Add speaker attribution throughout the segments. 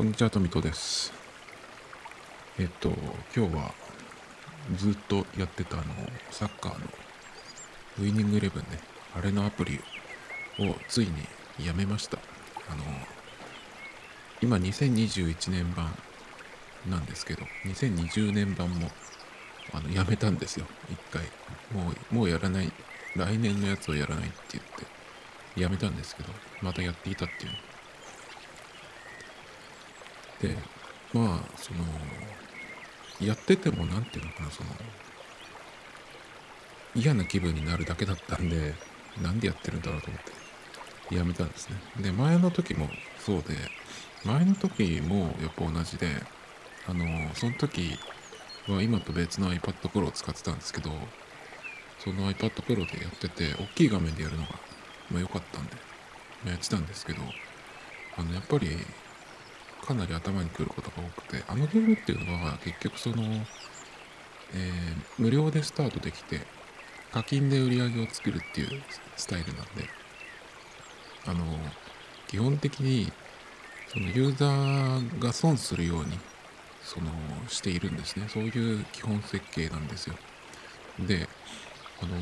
Speaker 1: こんにちは、とみとです。えっと、今日はずっとやってたあの、サッカーのウイニングイレブンね、あれのアプリをついにやめました。あの、今2021年版なんですけど、2020年版もあのやめたんですよ、一回。もう、もうやらない、来年のやつをやらないって言って、やめたんですけど、またやっていたっていう。でまあそのやってても何ていうのかなその嫌な気分になるだけだったんでなんでやってるんだろうと思ってやめたんですね。で前の時もそうで前の時もやっぱ同じであのその時は今と別の iPad Pro を使ってたんですけどその iPad Pro でやってて大きい画面でやるのがまあ良かったんで、まやってたんですけどあのやっぱりかなり頭にくることが多くてあのゲームっていうのは結局その、えー無料でスタートできて課金で売り上げを作るっていうスタイルなんであの基本的にそのユーザーが損するようにそのしているんですね。そういう基本設計なんですよ。であの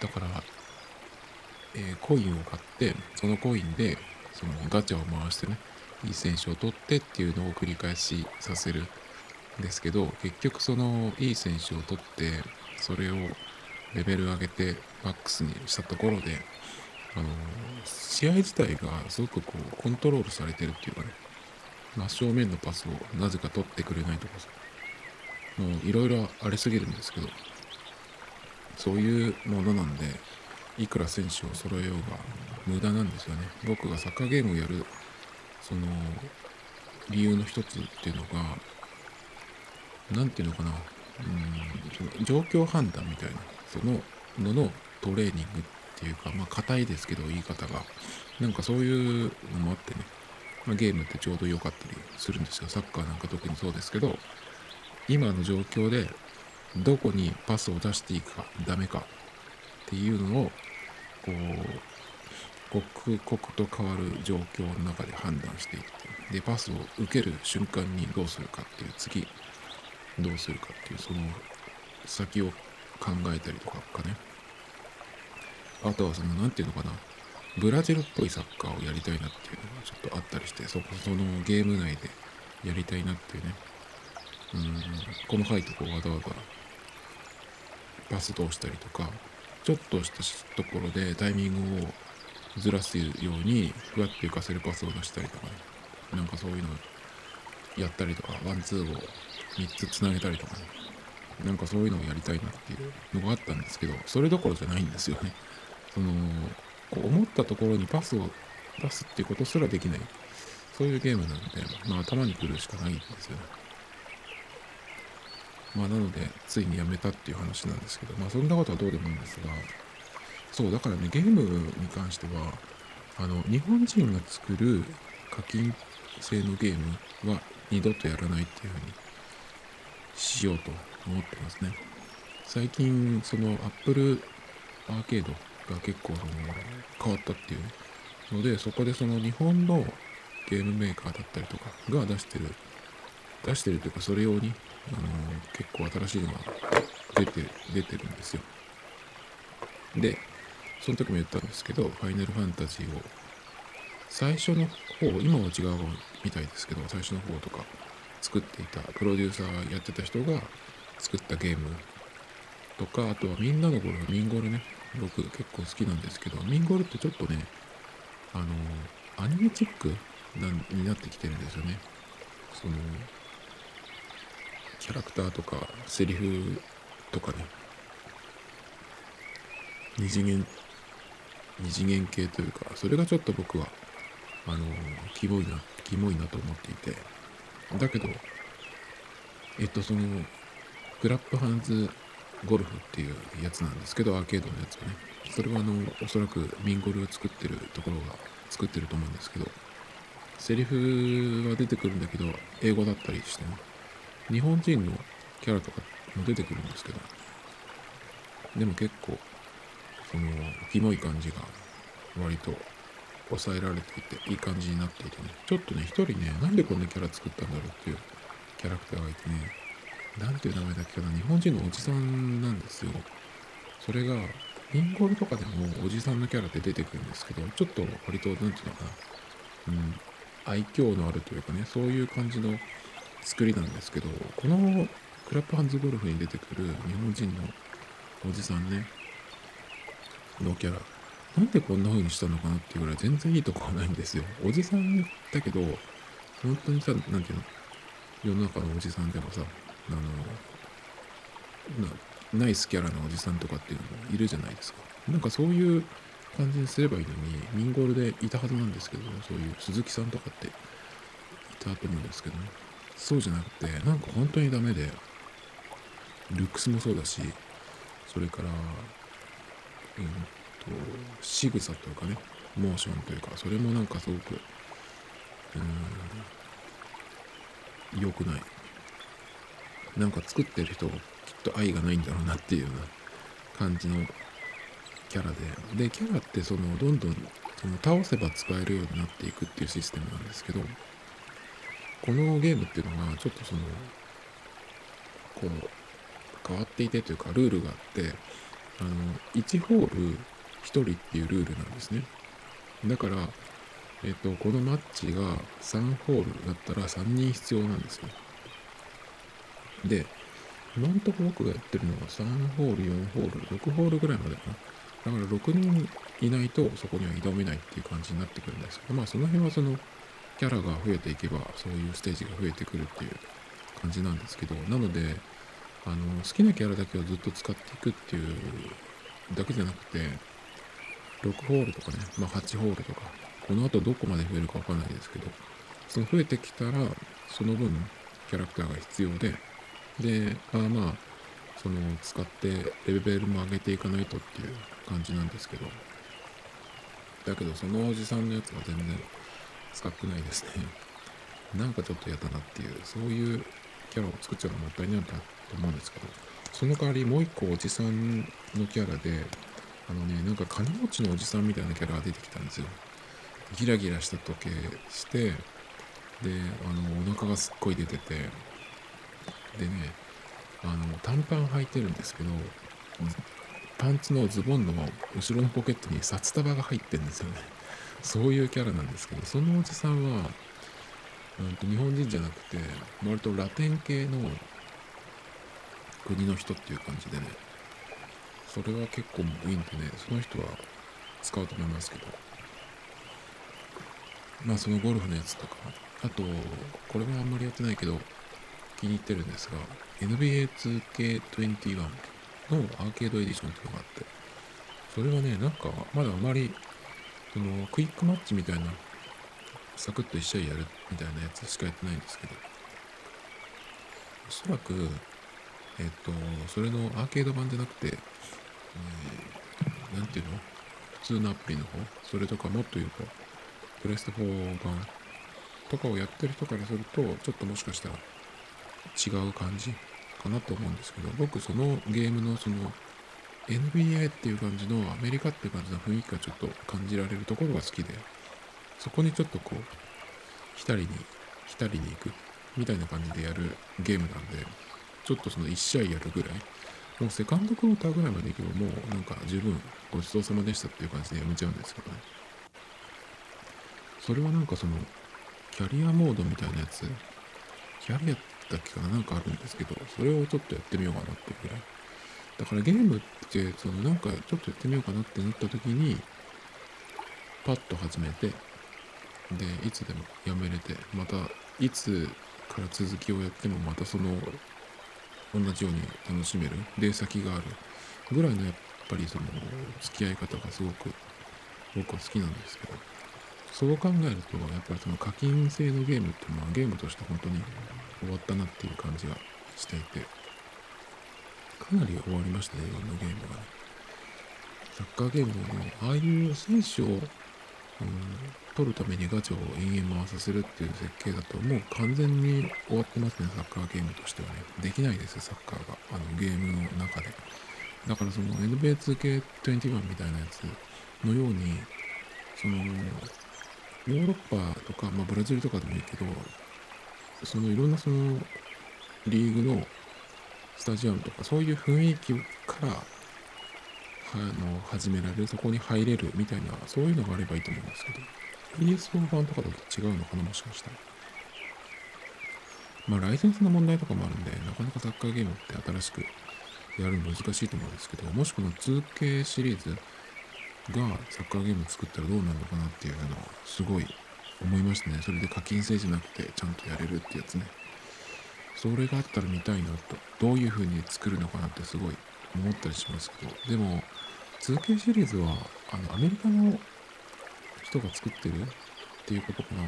Speaker 1: だから、えーコインを買ってそのコインでそのガチャを回してねいい選手を取ってっていうのを繰り返しさせるんですけど結局そのいい選手を取ってそれをレベル上げてマックスにしたところであの試合自体がすごくこうコントロールされてるっていうかね真正面のパスをなぜか取ってくれないとかさもういろいろありすぎるんですけどそういうものなんでいくら選手を揃えようが無駄なんですよね。僕がサッカーゲームをやるその理由の一つっていうのが何ていうのかな。うんその状況判断みたいなそのののトレーニングっていうかまあ硬いですけど言い方が。なんかそういうのもあってね、まあ、ゲームってちょうど良かったりするんですよ。サッカーなんか特にそうですけど今の状況でどこにパスを出していくかダメか。っていうのをこう刻々と変わる状況の中で判断していってでパスを受ける瞬間にどうするかっていう次どうするかっていうその先を考えたりとかかねあとはその何て言うのかなブラジルっぽいサッカーをやりたいなっていうのがちょっとあったりしてそこそのゲーム内でやりたいなっていうね。うん細かいとこわざわざパス通したりとかちょっとしたところでタイミングをずらすようにふわって浮かせるパスを出したりとかね。なんかそういうのやったりとかワンツーを3つつなげたりとかね。なんかそういうのをやりたいなっていうのがあったんですけどそれどころじゃないんですよね。そのこう思ったところにパスを出すっていうことすらできない。そういうゲームなのでまあ頭にくるしかないんですよね。まあなのでついにやめたっていう話なんですけどまあそんなことはどうでもいいんですがそうだからねゲームに関してはあの日本人が作る課金制のゲームは二度とやらないっていうふうにしようと思ってますね。最近その Apple アーケードが結構あの変わったっていうのでそこでその日本のゲームメーカーだったりとかが出してる出してるというかそれ用に結構新しいのが出て出てるんですよ。でその時も言ったんですけどファイナルファンタジーを最初の方今は違うみたいですけど最初の方とか作っていたプロデューサーやってた人が作ったゲームとかあとはみんなの頃のミンゴルね。僕結構好きなんですけどミンゴルってちょっとねあのアニメチックなになってきてるんですよね。そのキャラクターとかセリフとかね。二次元二次元系というかそれがちょっと僕はあのキモいなキモいなと思っていて。だけどえっとそのグラップハンズゴルフっていうやつなんですけどアーケードのやつはね。それはあのおそらくミンゴルを作ってるところが作ってると思うんですけどセリフは出てくるんだけど英語だったりしてね。日本人のキャラとかも出てくるんですけどでも結構そのキモい感じが割と抑えられていていい感じになっていてね。ちょっとね一人ねなんでこんなキャラ作ったんだろうっていうキャラクターがいてね。なんていう名前だっけかな日本人のおじさんなんですよ。それがインゴルとかでもおじさんのキャラって出てくるんですけどちょっと割と何ていうのかな。うん愛嬌のあるというかねそういう感じの作りなんですけどこのクラップハンズゴルフに出てくる日本人のおじさんねのキャラなんでこんな風にしたのかなっていうぐらい全然いいとこはないんですよ。おじさんだけど本当にさ何ていうの世の中のおじさんでもさあのナイスキャラなおじさんとかっていうのもいるじゃないですか。なんかそういう感じにすればいいのにミンゴールでいたはずなんですけどそういう鈴木さんとかっていたと思うんですけどね。そうじゃなくてなんか本当にダメでルックスもそうだしそれからうんと仕草というかねモーションというかそれもなんかすごくうん良くない。なんか作ってる人きっと愛がないんだろうなっていうような感じのキャラで。でキャラってそのどんどんその倒せば使えるようになっていくっていうシステムなんですけどこのゲームっていうのがちょっとそのこう変わっていてというかルールがあってあの1ホール1人っていうルールなんですね。だからえっとこのマッチが3ホールだったら3人必要なんですよ。で今んとこ僕がやってるのが3ホール4ホール6ホールぐらいまでかな。だから6人いないとそこには挑めないっていう感じになってくるんですけど、まあその辺はそのキャラが増えていけばそういうステージが増えてくるっていう感じなんですけど、なので、あの、好きなキャラだけをずっと使っていくっていうだけじゃなくて、6ホールとかね、まあ8ホールとか、この後どこまで増えるかわかんないですけど、その増えてきたら、その分キャラクターが必要で、で、あまあ、その使ってレベルも上げていかないとっていう感じなんですけどだけどそのおじさんのやつは全然使ってないですね。なんかちょっと嫌だなっていうそういうキャラを作っちゃうのもったいないなと思うんですけどその代わりもう一個おじさんのキャラであのねなんか金持ちのおじさんみたいなキャラが出てきたんですよ。ギラギラした時計してであのお腹がすっごい出ててでねあの短パン履いてるんですけどパンツのズボンの後ろのポケットに札束が入ってるんですよねそういうキャラなんですけどそのおじさんは、うんと日本人じゃなくて割とラテン系の国の人っていう感じでねそれは結構いいんでねその人は使うと思いますけど。まあそのゴルフのやつとかあとこれはあんまりやってないけど気に入ってるんですが NBA2K21 のアーケードエディションっていうのがあってそれはねなんかまだあまりそのクイックマッチみたいなサクッと1試合やるみたいなやつしかやってないんですけど。おそらくえっ、とそれのアーケード版じゃなくて、えー、ていうの？普通のアプリの方？それとかもっと言うとプレステ4版とかをやってる人からするとちょっともしかしたら違う感じかなと思うんですけど僕そのゲームのその NBA っていう感じのアメリカっていう感じの雰囲気がちょっと感じられるところが好きでそこにちょっとこう浸りに浸りに行くみたいな感じでやるゲームなんでちょっとその1試合やるぐらいもうセカンドクォーターぐらいまで行けばもうなんか十分ごちそうさまでしたっていう感じでやめちゃうんですけどねそれはなんかそのキャリアモードみたいなやつキャリアだっけかななんかあるんですけど、それをちょっとやってみようかなっていうぐらい。だからゲームって、そのなんかちょっとやってみようかなってなった時に、パッと始めて、で、いつでもやめれて、またいつから続きをやってもまたその同じように楽しめる、で、先があるぐらいのやっぱりその付き合い方がすごく僕は好きなんですけど、そう考えると、やっぱりその課金制のゲームってまあゲームとして本当に終わったなっていう感じがしていて、かなり終わりましたね、いろんなゲームがね。サッカーゲームでも、ああいう選手を、うん、取るためにガチャを延々回させるっていう設計だと、もう完全に終わってますね、サッカーゲームとしてはね。できないですよ、サッカーが。あの、ゲームの中で。だからその NBA2K21 みたいなやつのように、その、ヨーロッパとか、まあ、ブラジルとかでもいいけどそのいろんなそのリーグのスタジアムとかそういう雰囲気からあの始められるそこに入れるみたいなそういうのがあればいいと思うんですけど PS4 版とかだと違うのかなもしかしたら。まあライセンスの問題とかもあるんでなかなかサッカーゲームって新しくやるの難しいと思うんですけどもしこの 2K シリーズがサッカーゲーム作ったらどうなるのかなっていうのはすごい思いましたね。それで課金制じゃなくてちゃんとやれるってやつね。それがあったら見たいなと。どういう風に作るのかなってすごい思ったりしますけど。でも 2K シリーズはあのアメリカの人が作ってるっていうことかな。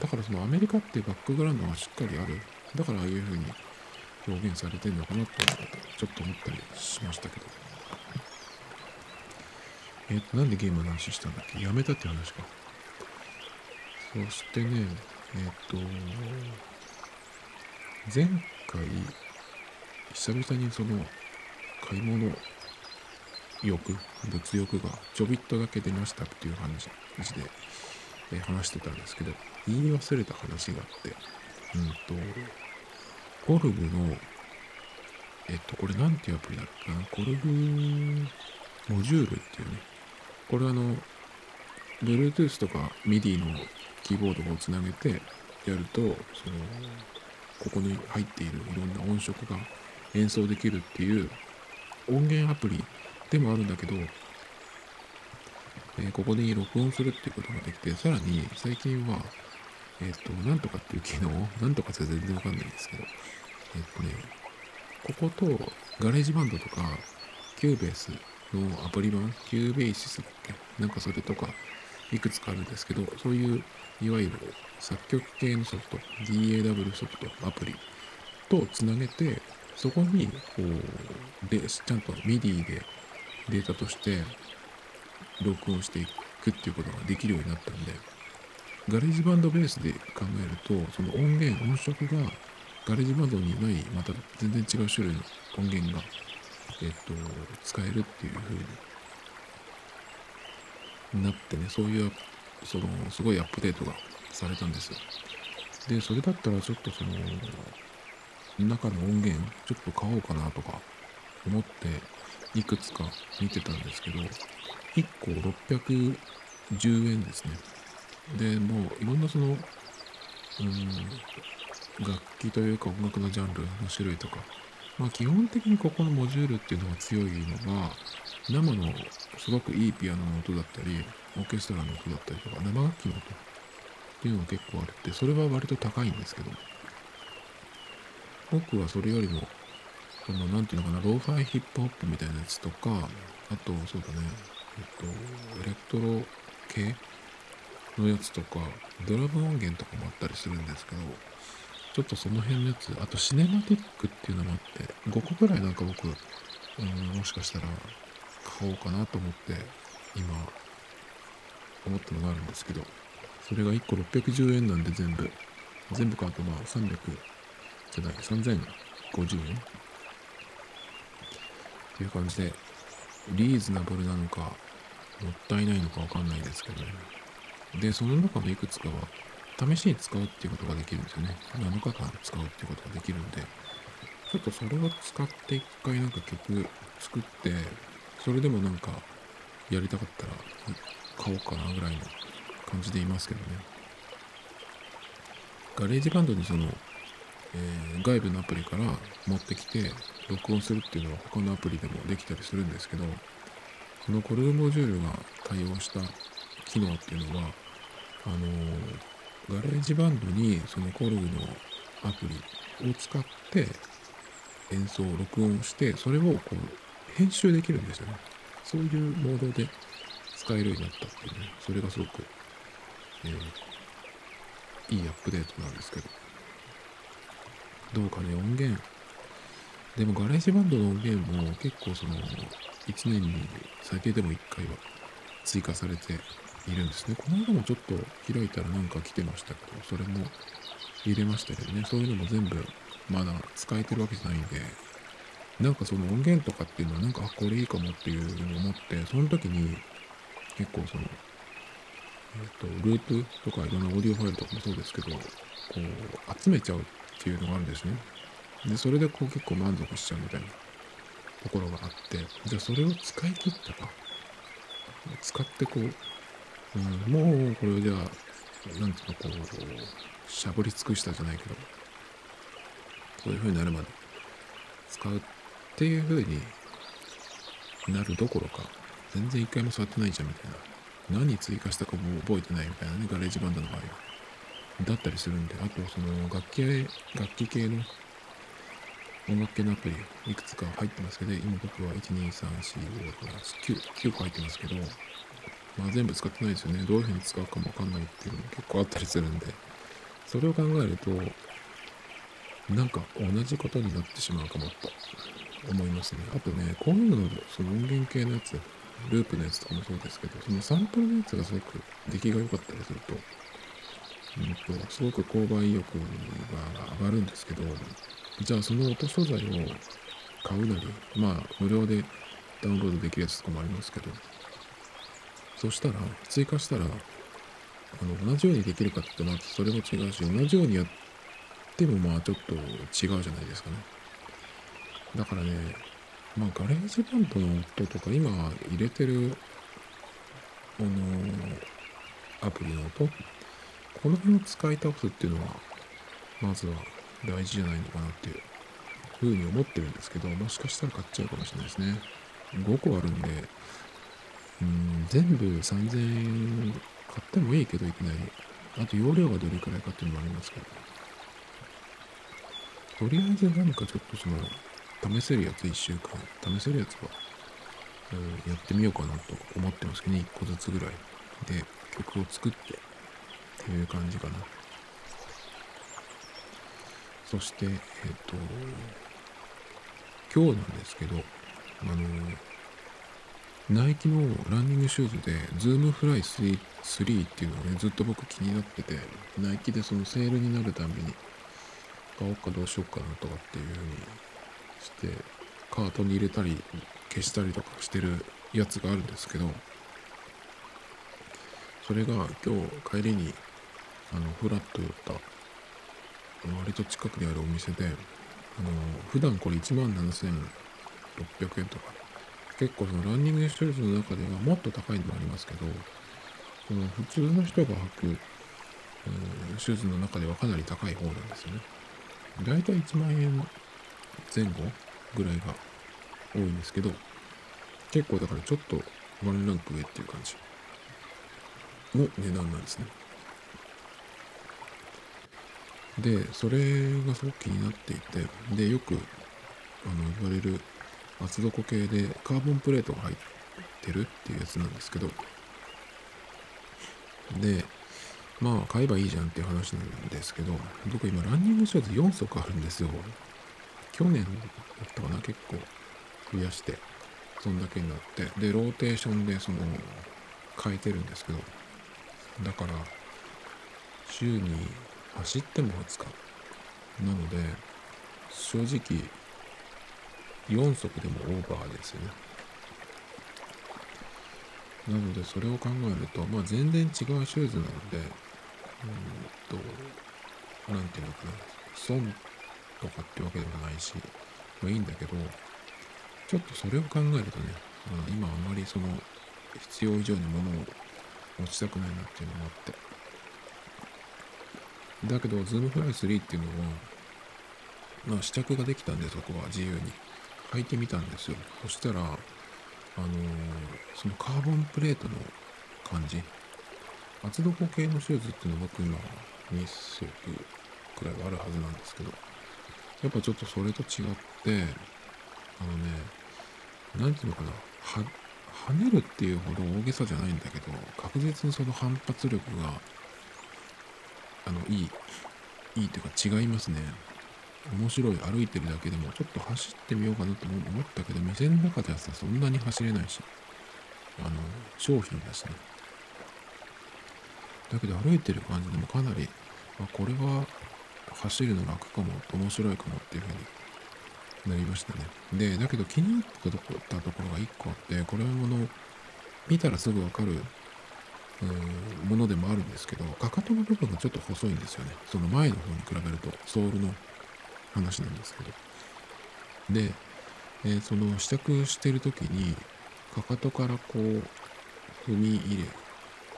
Speaker 1: だからそのアメリカってバックグラウンドがしっかりある。だからああいう風に表現されてるのかなとちょっと思ったりしましたけど。えっ、となんでゲームの話したんだっけ？やめたって話か。そしてねえっ、と前回久々にその買い物欲物欲がちょびっとだけ出ましたっていう話で、え話してたんですけど言い忘れた話があってうんとゴルグのえっとこれなんていうアプリだっけなゴルグモジュールっていうね。これあの Bluetooth とか MIDI のキーボードをつなげてやるとそのここに入っているいろんな音色が演奏できるっていう音源アプリでもあるんだけど、え、ここで録音するっていうことができて、さらに最近は、えっ、と、なんとかっていう機能、なんとかって全然わかんないんですけど、えっ、とね、こことGarageBand とか、 Cubase のアプリ版、 Cubasis だっけ？なんかそれとか、いくつかあるんですけど、そういう、いわゆる作曲系のソフト、DAW ソフト、アプリとつなげて、そこに、こう、で、ちゃんと MIDI でデータとして録音していくっていうことができるようになったんで、 GarageBand ベースで考えると、その音源、音色がGarageBand にない、また全然違う種類の音源が、えっと、使えるっていう風になってね、そういう、その、すごいアップデートがされたんですよ。で、それだったらちょっとその、中の音源、ちょっと買おうかなとか思って、いくつか見てたんですけど、1個610円ですね。で、もういろんなその、うん、楽器というか音楽のジャンルの種類とか、まあ基本的にここのモジュールっていうのが強いのが、生のすごくいいピアノの音だったり、オーケストラの音だったりとか、生楽器の音っていうのが結構あるって、それは割と高いんですけど、僕はそれよりもその、なんていうのかな、ローファイヒップホップみたいなやつとか、あと、そうだね、えっと、エレクトロ系のやつとか、ドラム音源とかもあったりするんですけど、ちょっとその辺のやつ、あとシネマティックっていうのもあって、5個ぐらいなんか僕、うん、もしかしたら買おうかなと思って、今、思ったのがあるんですけど、それが1個610円なんで全部、全部買うとまあ300じゃない、3050円？っていう感じで、リーズナブルなのか、もったいないのかわかんないですけどね。で、その中のいくつかは、試しに使うっていうことができるんですよね。7日間使うっていうことができるんで、ちょっとそれを使って一回なんか曲作って、それでもなんかやりたかったら買おうかなぐらいの感じでいますけどね。GarageBand にそのえー、外部のアプリから持ってきて録音するっていうのは他のアプリでもできたりするんですけどその KORG Module が対応した機能っていうのはあのー、 GarageBand にその KORG のアプリを使って演奏を録音してそれをこう編集できるんですよね。そういうモードで使えるようになったっていうね。それがすごく、えー、いいアップデートなんですけど。どうかね、音源。でも GarageBand の音源も結構その、1年に最低でも1回は追加されているんですね。この間もちょっと開いたらなんか来てましたけど、それも入れましたけどね、そういうのも全部まだ使えてるわけじゃないんで、なんかその音源とかっていうのはなんか、あこれいいかもっていうのを思って、その時に結構その、えーと、ループとかいろんなオーディオファイルとかもそうですけど、こう集めちゃうっていうのがあるんですね。で、それでこう結構満足しちゃうみたいなところがあって、じゃあそれを使い切ったか、使ってこう、うん、もうこれをじゃあ、なんていうの、こう、しゃぶり尽くしたじゃないけど、そういう風になるまで使うっっていう風になるどころか、全然一回も触ってないじゃんみたいな。何追加したかも覚えてないみたいなね、 GarageBand の場合は。だったりするんで、あとその楽器、楽器系の音楽系のアプリいくつか入ってますけど、今僕は1234569、9個入ってますけど、まあ全部使ってないですよね。どういうふうに使うかもわかんないっていうのも結構あったりするんで、それを考えると、なんか同じことになってしまうかもと思いますね。あとね、こういうの、その音源系のやつ、ループのやつとかもそうですけど、そのサンプルのやつがすごく出来が良かったりすると、うんと、すごく購買意欲が上がるんですけど、じゃあその音素材を買うなり、まあ無料でダウンロードできるやつとかもありますけど、そしたら、追加したら、あの、同じようにできるかって言ってまそれも違うし、同じようにやってもまあちょっと違うじゃないですかね。だからね、まあ GarageBand の音とか今入れてる、あのアプリの音、この辺を使い倒すっていうのは、まずは大事じゃないのかなっていうふうに思ってるんですけど、もしかしたら買っちゃうかもしれないですね。5個あるんで、うん、全部3000円買ってもいいけどいきなり。あと容量がどれくらいかっていうのもありますけど。とりあえず何かちょっとその、試せるやつ1週間、試せるやつは、うん、やってみようかなと思ってますけどね、1個ずつぐらいで曲を作ってっていう感じかな。そして、えっ、と、今日なんですけど、あの、ナイキのランニングシューズで、 Zoom Fly 3, 3っていうのがね、ずっと僕気になってて、ナイキでそのセールになるたびに、買おうかどうしようかなとかっていうふうにしてカートに入れたり消したりとかしてるやつがあるんですけどそれが今日帰りにあのフラッと寄った割と近くにあるお店であの普段これ1万7600円とか結構そのランニングシューズの中ではもっと高いのもありますけどその普通の人が履く、シューズの中ではかなり高い方なんですよね。だいたい1万円前後ぐらいが多いんですけど、結構だからちょっとワンランク上っていう感じの値段なんですね。で、それがすごく気になっていて、で、よくあの言われる厚底系でカーボンプレートが入ってるっていうやつなんですけど、で、まあ買えばいいじゃんっていう話なんですけど、僕今ランニングシューズ4足あるんですよ。去年だったかな、結構増やして、そんだけになって、で、ローテーションでその、変えてるんですけど、だから、週に走っても20日。なので、正直、4足でもオーバーですよね。なので、それを考えると、まあ、全然違うシューズなので、うんと、なんていうのかな、損とかってわけでもないし、まあいいんだけど、ちょっとそれを考えるとね、まあ、今あまりその必要以上に物を持ちたくないなっていうのもあって。だけど、 Zoom Fly 3っていうのは、まあ試着ができたんで、そこは自由に。履いてみたんですよ。そしたら、あのー、そのカーボンプレートの感じ。厚底系のシューズっていうのは僕今2足くらいはあるはずなんですけど、やっぱちょっとそれと違って、あのね、なんていうのかな、は、跳ねるっていうほど大げさじゃないんだけど、確実にその反発力が、あの、いい、いいというか違いますね。面白い歩いてるだけでもちょっと走ってみようかなと思ったけど店の中ではさそんなに走れないしあの商品だしねだけど歩いてる感じでもかなりあこれは走るの楽かも、面白いかもっていう風になりましたね。で、だけど気になったところが1個あって、これはもの、見たらすぐわかるうんものでもあるんですけどかかとの部分がちょっと細いんですよねその前の方に比べるとソールの話なんですけどで、えー、その試着してる時にかかとからこう踏み入れ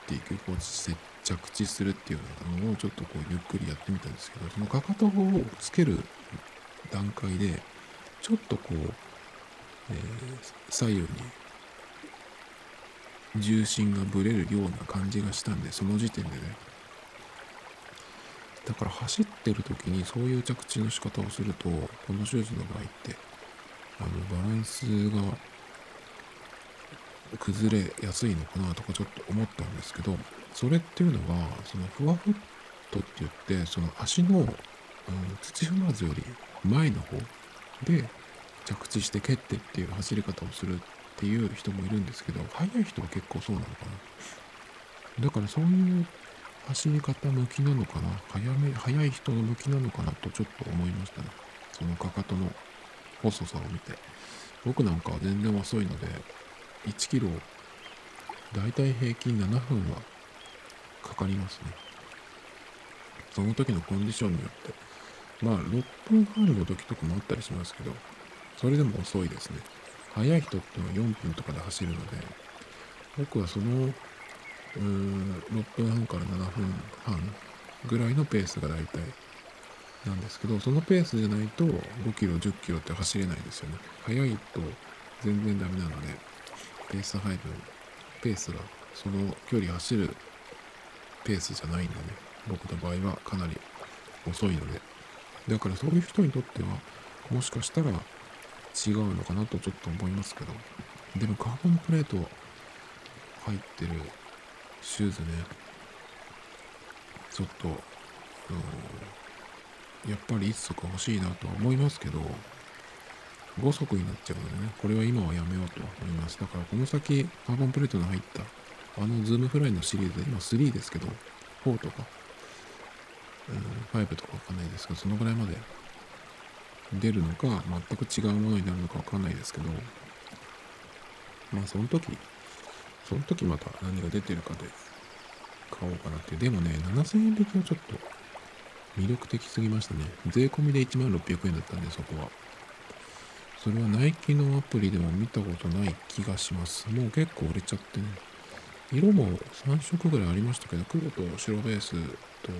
Speaker 1: ていくこう設着地するっていうのをちょっとこうゆっくりやってみたんですけどそのかかとをつける段階でちょっとこう、えー、左右に重心がぶれるような感じがしたんでその時点でね。だから走ってる時にそういう着地の仕方をするとこのシューズの場合ってあのバランスが崩れやすいのかなとかちょっと思ったんですけどそれっていうのがそのフワフットって言ってその足の、うん、土踏まずより前の方で着地して蹴ってっていう走り方をするっていう人もいるんですけど速い人は結構そうなのかな。だからそういう走り方向きなのかな。早め速い人の向きなのかなとちょっと思いましたね。そのかかとの細さを見て。僕なんかは全然遅いので1キロだいたい平均7分はかかりますね。その時のコンディションによってまあ6分半の時とかもあったりしますけどそれでも遅いですね。速い人ってのは4分とかで走るので僕はそのうーん6分半から7分半ぐらいのペースが大体なんですけどそのペースじゃないと5キロ10キロって走れないですよね。速いと全然ダメなのでペース配分。ペースがその距離走るペースじゃないんでね僕の場合はかなり遅いので。だからそういう人にとってはもしかしたら違うのかなとちょっと思いますけど。でもカーボンプレート入ってるシューズね。ちょっと、うん、やっぱり1足欲しいなとは思いますけど。5足になっちゃうのでね。これは今はやめようと思います。だからこの先カーボンプレートの入ったあの Zoom Fly のシリーズで今3ですけど4とか、うん、5とかわかんないですけどそのぐらいまで出るのか全く違うものになるのかわかんないですけどまあその時その時また何が出てるかで買おうかなって。でもね7000円引きはちょっと魅力的すぎましたね。税込みで1万600円だったんでそこは。それはナイキのアプリでも見たことない気がします。もう結構売れちゃってね。色も3色ぐらいありましたけど黒と白ベースと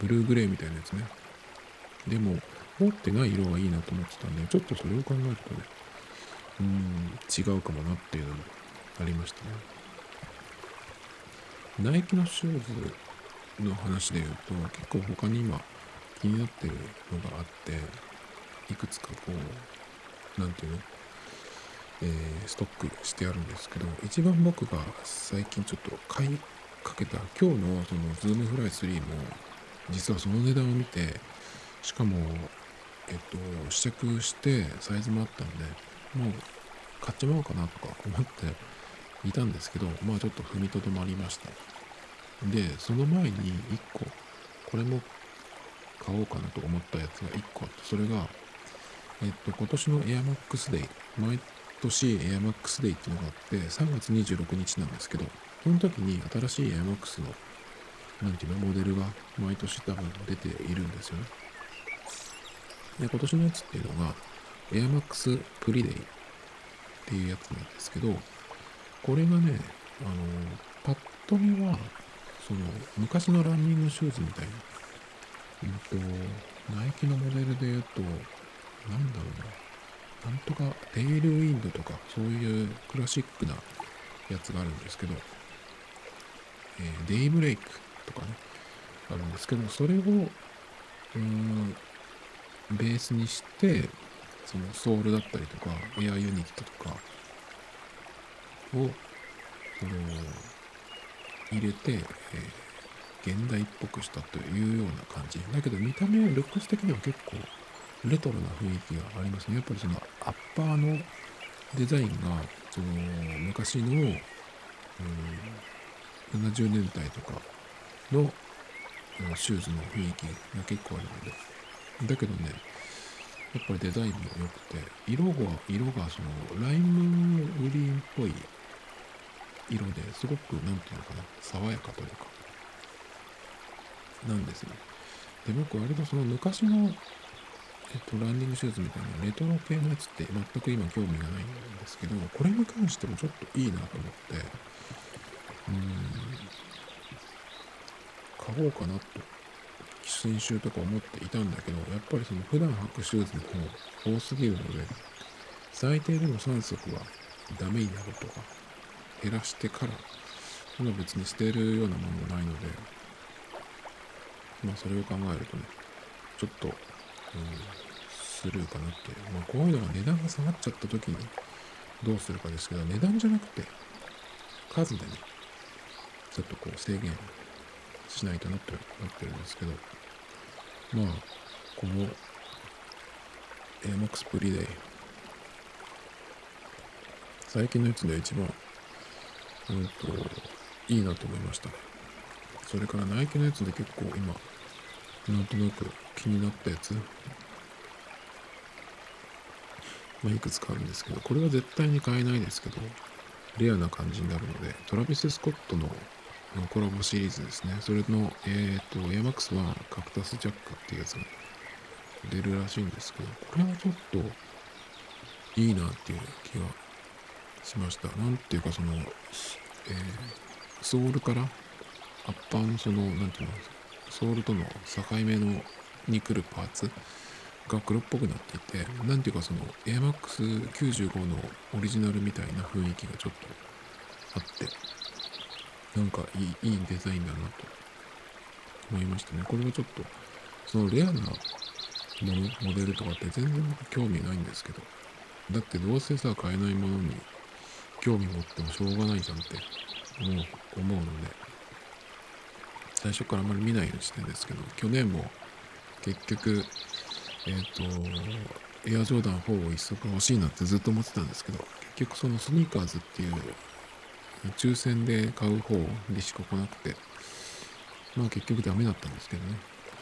Speaker 1: ブルーグレーみたいなやつね。でも持ってない色がいいなと思ってたんで、ちょっとそれを考えるとね、うん、違うかもなっていうのもありましたね。ナイキのシューズの話で言うと、結構他に今気になってるのがあって、いくつかこう、なんていうの？えー、ストックしてあるんですけど、一番僕が最近ちょっと買いかけた今日のその Zoom Fly 3も、実はその値段を見て、しかもえっと、試着してサイズもあったんで、もう買っちまおうかなとか思っていたんですけど、まあちょっと踏みとどまりました。で、その前に1個、これも買おうかなと思ったやつが1個あって、それが、えっと、今年の AirMax Day、毎年 AirMax Day っていうのがあって、3月26日なんですけど、その時に新しい AirMax の、なんていうの、モデルが毎年多分出ているんですよね。で、今年のやつっていうのが、AirMax Preday っていうやつなんですけど、これがね、あの、パッと見は、その、昔のランニングシューズみたいな、うんと、ナイキのモデルで言うと、なんだろうな、なんとか、テイルウィンドとか、そういうクラシックなやつがあるんですけど、えー、デイブレイクとかね、あるんですけど、それを、うん、ベースにしてそのソールだったりとかエアユニットとかをその入れて、えー、現代っぽくしたというような感じ。だけど見た目はルックス的には結構レトロな雰囲気がありますね。やっぱりそのアッパーのデザインがその昔の、うん、70年代とかのシューズの雰囲気が結構あるので。だけどね、やっぱりデザインも良くて、色が、色がその、ライムグリーンっぽい色ですごく何て言うのかな爽やかというかなんですねで僕割とその昔のえっと、ランニングシューズみたいなレトロ系のやつって全く今興味がないんですけど、これに関してもちょっといいなと思って、うん、買おうかなと、先週とか思っていたんだけど、やっぱりその普段履くシューズの方多すぎるので、最低でも3足はダメになるとか、減らしてから、その別に捨てるようなものもないので、まあそれを考えるとね、ちょっと、スルーかなって。まあこういうのが値段が下がっちゃった時にどうするかですけど、値段じゃなくて、数でね、ちょっとこう制限しないとなってなってるんですけど、まあ、この AMAX プリデイ、最近のやつで一番、うんと、いいなと思いましたね。それからナイキのやつで結構今、なんとなく気になったやつ、まあ、いくつかあるんですけど、これは絶対に買えないですけど、レアな感じになるので、トラビス・スコットのコラボシリーズですね。それの、えっ、と、エアマックスはカクタスジャックっていうやつが出るらしいんですけど、これはちょっといいなっていう気がしました。なんていうか、その、えー、ソールからアッパーのその、なんていうの、ソールとの境目のに来るパーツが黒っぽくなっていて、なんていうかその AMAX95 のオリジナルみたいな雰囲気がちょっとあって、なんかいいいいデザインだなと思いましたね。これはちょっと、そのレアなもの、モデルとかって全然僕興味ないんですけど、だってどうせさ、買えないものに興味持ってもしょうがないじゃんって思う思うので、最初からあんまり見ないようにしてんですけど、去年も結局、えっ、ー、と、エアジョーダン4を一足欲しいなってずっと思ってたんですけど、結局そのスニーカーズっていう抽選で買う方でしか来なくて、まあ結局ダメだったんですけどね。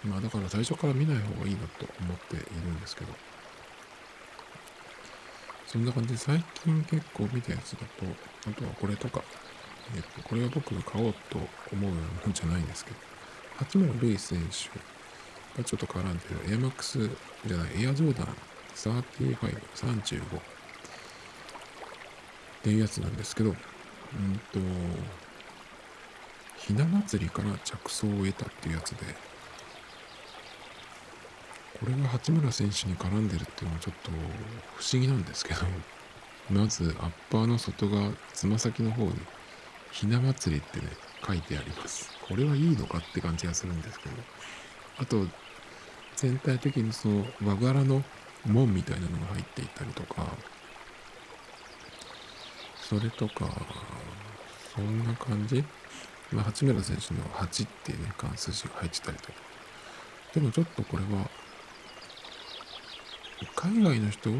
Speaker 1: まあだから最初から見ない方がいいなと思っているんですけど。そんな感じで最近結構見たやつだと、あとはこれとか、えっと、これは僕が買おうと思うようなもんじゃないんですけど、八村塁選手がちょっと絡んでる AMAX じゃない、エアジョーダン35、35っていうやつなんですけど、うんと、ひな祭りから着想を得たっていうやつで、これが八村選手に絡んでるっていうのはちょっと不思議なんですけど、まずアッパーの外側、つま先の方にひな祭りってね、書いてあります。これはいいのかって感じがするんですけど。あと、全体的にその和柄の門みたいなのが入っていたりとか、それとか、そんな感じ？まあ、八村選手の8っていうね、関数字が入ってたりとか。でもちょっとこれは、海外の人が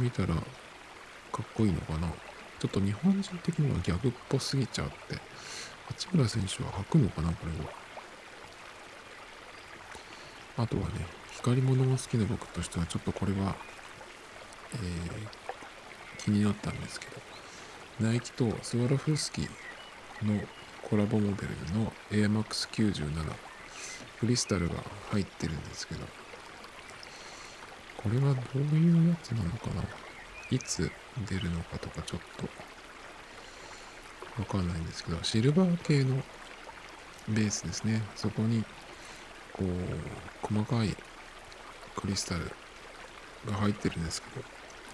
Speaker 1: 見たらかっこいいのかな？ちょっと日本人的にはギャグっぽすぎちゃって、八村選手は履くのかな、これを。あとはね、光り物が好きな僕としては、ちょっとこれは、えー、気になったんですけど、ナイキとスワロフスキーのコラボモデルの AMAX97 クリスタルが入ってるんですけど、これはどういうやつなのかな？いつ出るのかとかちょっとわかんないんですけど、シルバー系のベースですね。そこに、こう、細かいクリスタルが入ってるんですけど、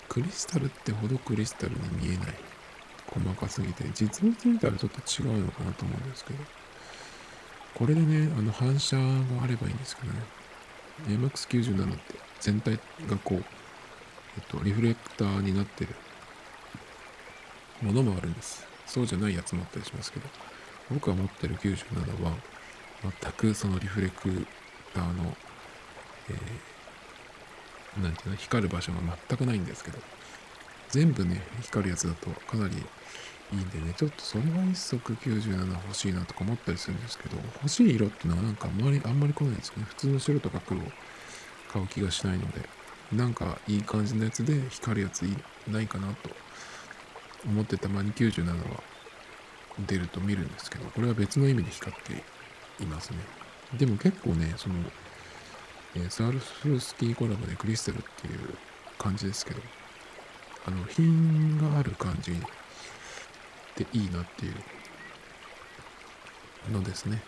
Speaker 1: クリスタルってほどクリスタルに見えない。細かすぎて、実物見たらちょっと違うのかなと思うんですけど、これでね、あの反射があればいいんですけどね。MX97 って全体がこう、えっと、リフレクターになってるものもあるんです。そうじゃないやつもあったりしますけど、僕が持ってる97は、全くそのリフレクターの、えー、ていうの、光る場所が全くないんですけど、全部ね、光るやつだとかなりいいんでね、ちょっとそれは一足97欲しいなとか思ったりするんですけど、欲しい色っていうのはなんかあんまり、あんまり来ないんですよね。普通の白とか黒を買う気がしないので、なんかいい感じのやつで光るやつないかなと思ってたまに97は出ると見るんですけど、これは別の意味で光っていますね。でも結構ね、その、えー、サールススキーコラボでクリスタルっていう感じですけど、あの、品がある感じでいいなっていうのですね。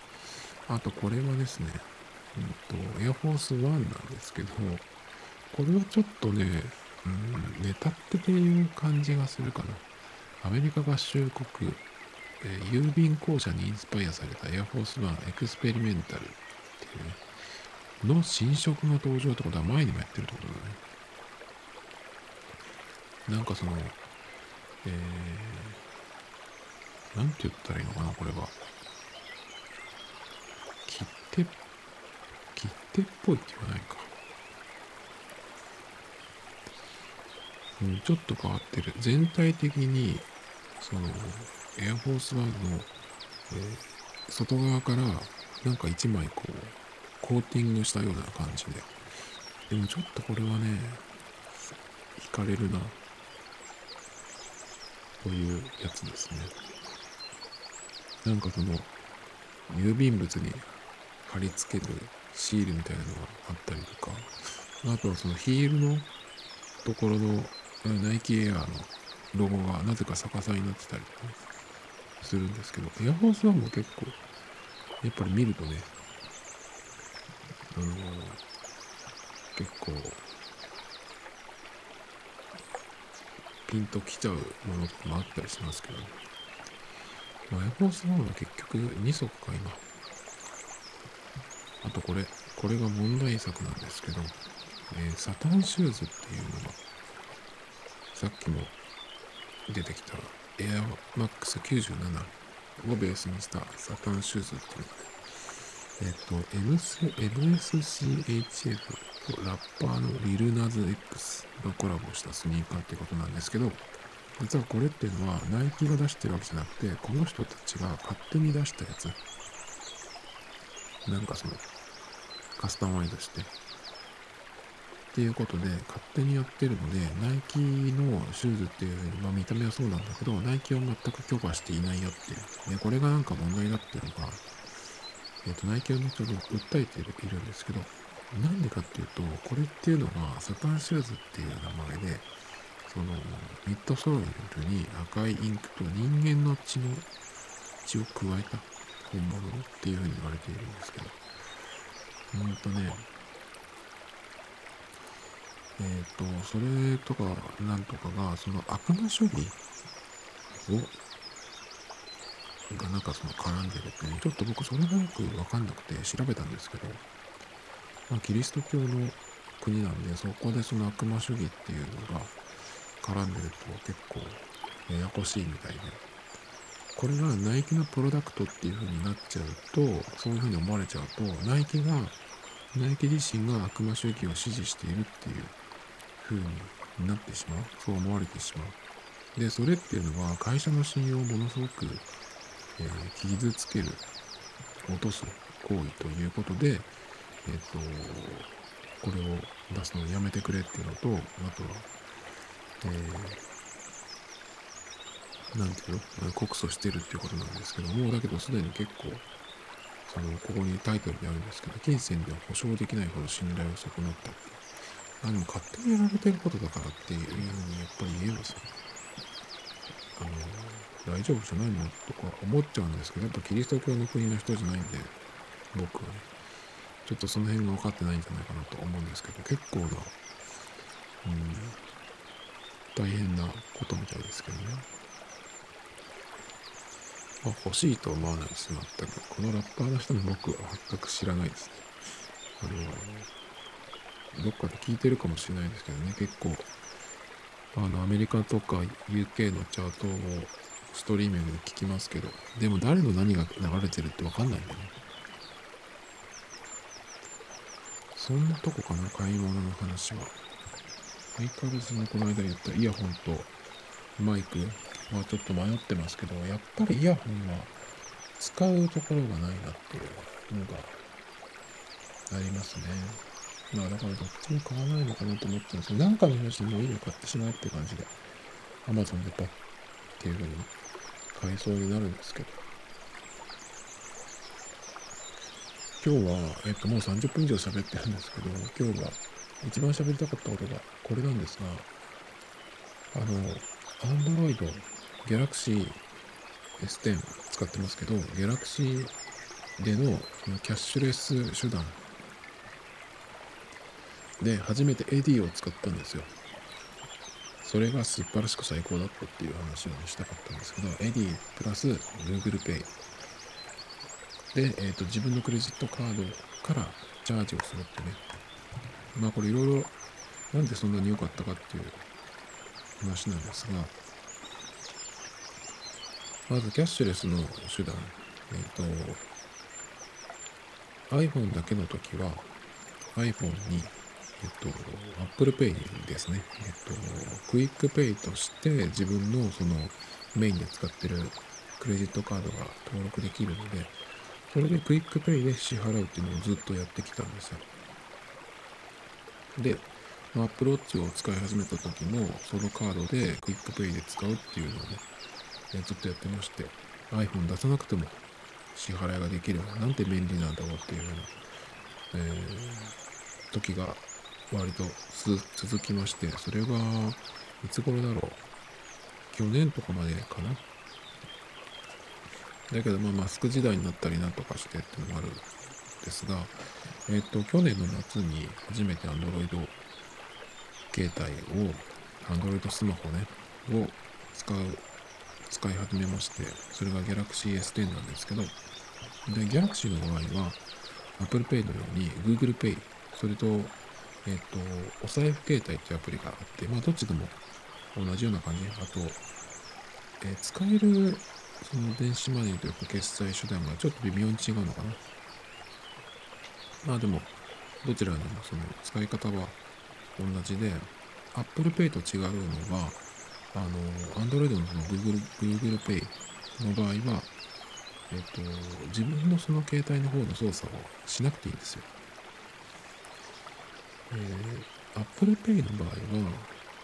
Speaker 1: あと、これはですね、うんと、エアフォースワンなんですけど、これはちょっとね、うん、ネタってていう感じがするかな。アメリカ合衆国、えー、郵便公社にインスパイアされたエアフォースワンエクスペリメンタルっていうね、の新色の登場ってことは前にもやってるってことだね。なんかその、えー、なんて言ったらいいのかな、これは。切手、切手っぽいって言わないか。うん、ちょっと変わってる。全体的に、その、エアフォースワンの、えー、外側から、なんか一枚こう、コーティングしたような感じで。でもちょっとこれはね、惹かれるな。というやつですね。なんかその、郵便物に貼り付けるシールみたいなのがあったりとか、あとはそのヒールのところのナイキエアのロゴがなぜか逆さになってたりとかするんですけど、エアフォースワンも結構、やっぱり見るとね、あのー、結構、ピンときちゃうものとかもあったりしますけど、まあ、エアフォースワンは結局2足か今。あとこれ、これが問題作なんですけど、えー、サタンシューズっていうのがさっきも出てきた AirMax97 をベースにしたサタンシューズっていうのが、えっ、と、MSCHF とラッパーのリルナズ X がコラボしたスニーカーってことなんですけど、実はこれっていうのはナイキが出してるわけじゃなくて、この人たちが勝手に出したやつ。なんかその、カスタマイズして、っていうことで勝手にやってるので、ナイキのシューズっていう、まあ見た目はそうなんだけど、ナイキを全く許可していないよっていう。で、これがなんか問題だっていうのが、えっ、ー、と、ナイキは後ほど訴えているんですけど、なんでかっていうと、これっていうのがサタンシューズっていう名前で、その、ミッドソロイルに赤いインクと人間の血の血を加えた本物っていうふうに言われているんですけど、ほんとね、えっ、ー、と、それとか、なんとかが、その悪魔主義を、がなんかその絡んでるっていう、ちょっと僕それがよくわかんなくて調べたんですけど、まあ、キリスト教の国なんで、そこでその悪魔主義っていうのが絡んでると結構ややこしいみたいで、これがナイキのプロダクトっていう風になっちゃうと、そういう風に思われちゃうと、ナイキが、ナイキ自身が悪魔主義を支持しているっていう風になってしまう。そう思われてしまう。で、それっていうのは会社の信用をものすごく、えー、傷つける、落とす行為ということで、えっ、と、これを出すのをやめてくれっていうのと、あとは、えー、なんていうの告訴してるっていうことなんですけども、だけどすでに結構、その、ここにタイトルにあるんですけど、金銭では保証できないほど信頼を損なったっていうあでも勝手にやられてることだからっていうふうにやっぱり言えばさ、あの、大丈夫じゃないのとか思っちゃうんですけど、やっぱキリスト教の国の人じゃないんで、僕はね、ちょっとその辺が分かってないんじゃないかなと思うんですけど、結構な、うん、大変なことみたいですけどね。まあ、欲しいと思わないです、全く。このラッパーの人も僕は全く知らないですね。あのどっかで聞いてるかもしれないですけどね、結構、あの、アメリカとか UK のチャートをストリーミングで聞きますけど、でも誰の何が流れてるってわかんないんだね。そんなとこかな、買い物の話は。相変わらずにこの間言ったイヤホンとマイクはちょっと迷ってますけど、やっぱりイヤホンは使うところがないなっていうのがありますね。まあだからどっちも買わないのかなと思ったんですけど、なんかの話でもういいの買ってしまうって感じで、Amazon でパッっていう風に買いそうになるんですけど。今日は、えっと、もう30分以上喋ってるんですけど今日は一番喋りたかったことがこれなんですがあの Android Galaxy S10 使ってますけど Galaxy でのキャッシュレス手段で初めて AD を使ったんですよ。それが素晴らしく最高だったっていう話をしたかったんですけど、エディプラス Google Pay で、えーと、自分のクレジットカードからチャージをするってね。まあこれいろいろなんでそんなに良かったかっていう話なんですが、まずキャッシュレスの手段、えっ、ー、と、iPhone だけの時は iPhone にえっと、Apple Pay ですね。えっと、 QUICPay として自分のそのメインで使ってるクレジットカードが登録できるので、それで QUICPay で支払うっていうのをずっとやってきたんですよ。で、Apple Watch を使い始めた時も、そのカードで QUICPay で使うっていうのをね、ずっとやってまして、iPhone 出さなくても支払いができるなんて便利なんだろうっていうような、えー、時が割と続きまして、それが、いつ頃だろう。去年とかまでかな。だけど、まあ、マスク時代になったりなんとかしてっていうのもあるんですが、えっ、と、去年の夏に初めて Android 携帯を、Android スマホね、を使う、使い始めまして、それが Galaxy S10 なんですけど、で、Galaxy の場合は、Apple Pay のように Google Pay、それとえっ、ー、と、お財布携帯っていうアプリがあって、まあ、どっちでも同じような感じ。あと、えー、使える、その電子マネーというか決済手段がちょっと微妙に違うのかな。まあでも、どちらにもその使い方は同じで、Apple Pay と違うのは、あの、Android のその Google, Google Pay の場合は、えっ、と、自分のその携帯の方の操作をしなくていいんですよ。えー、Apple Pay の場合は、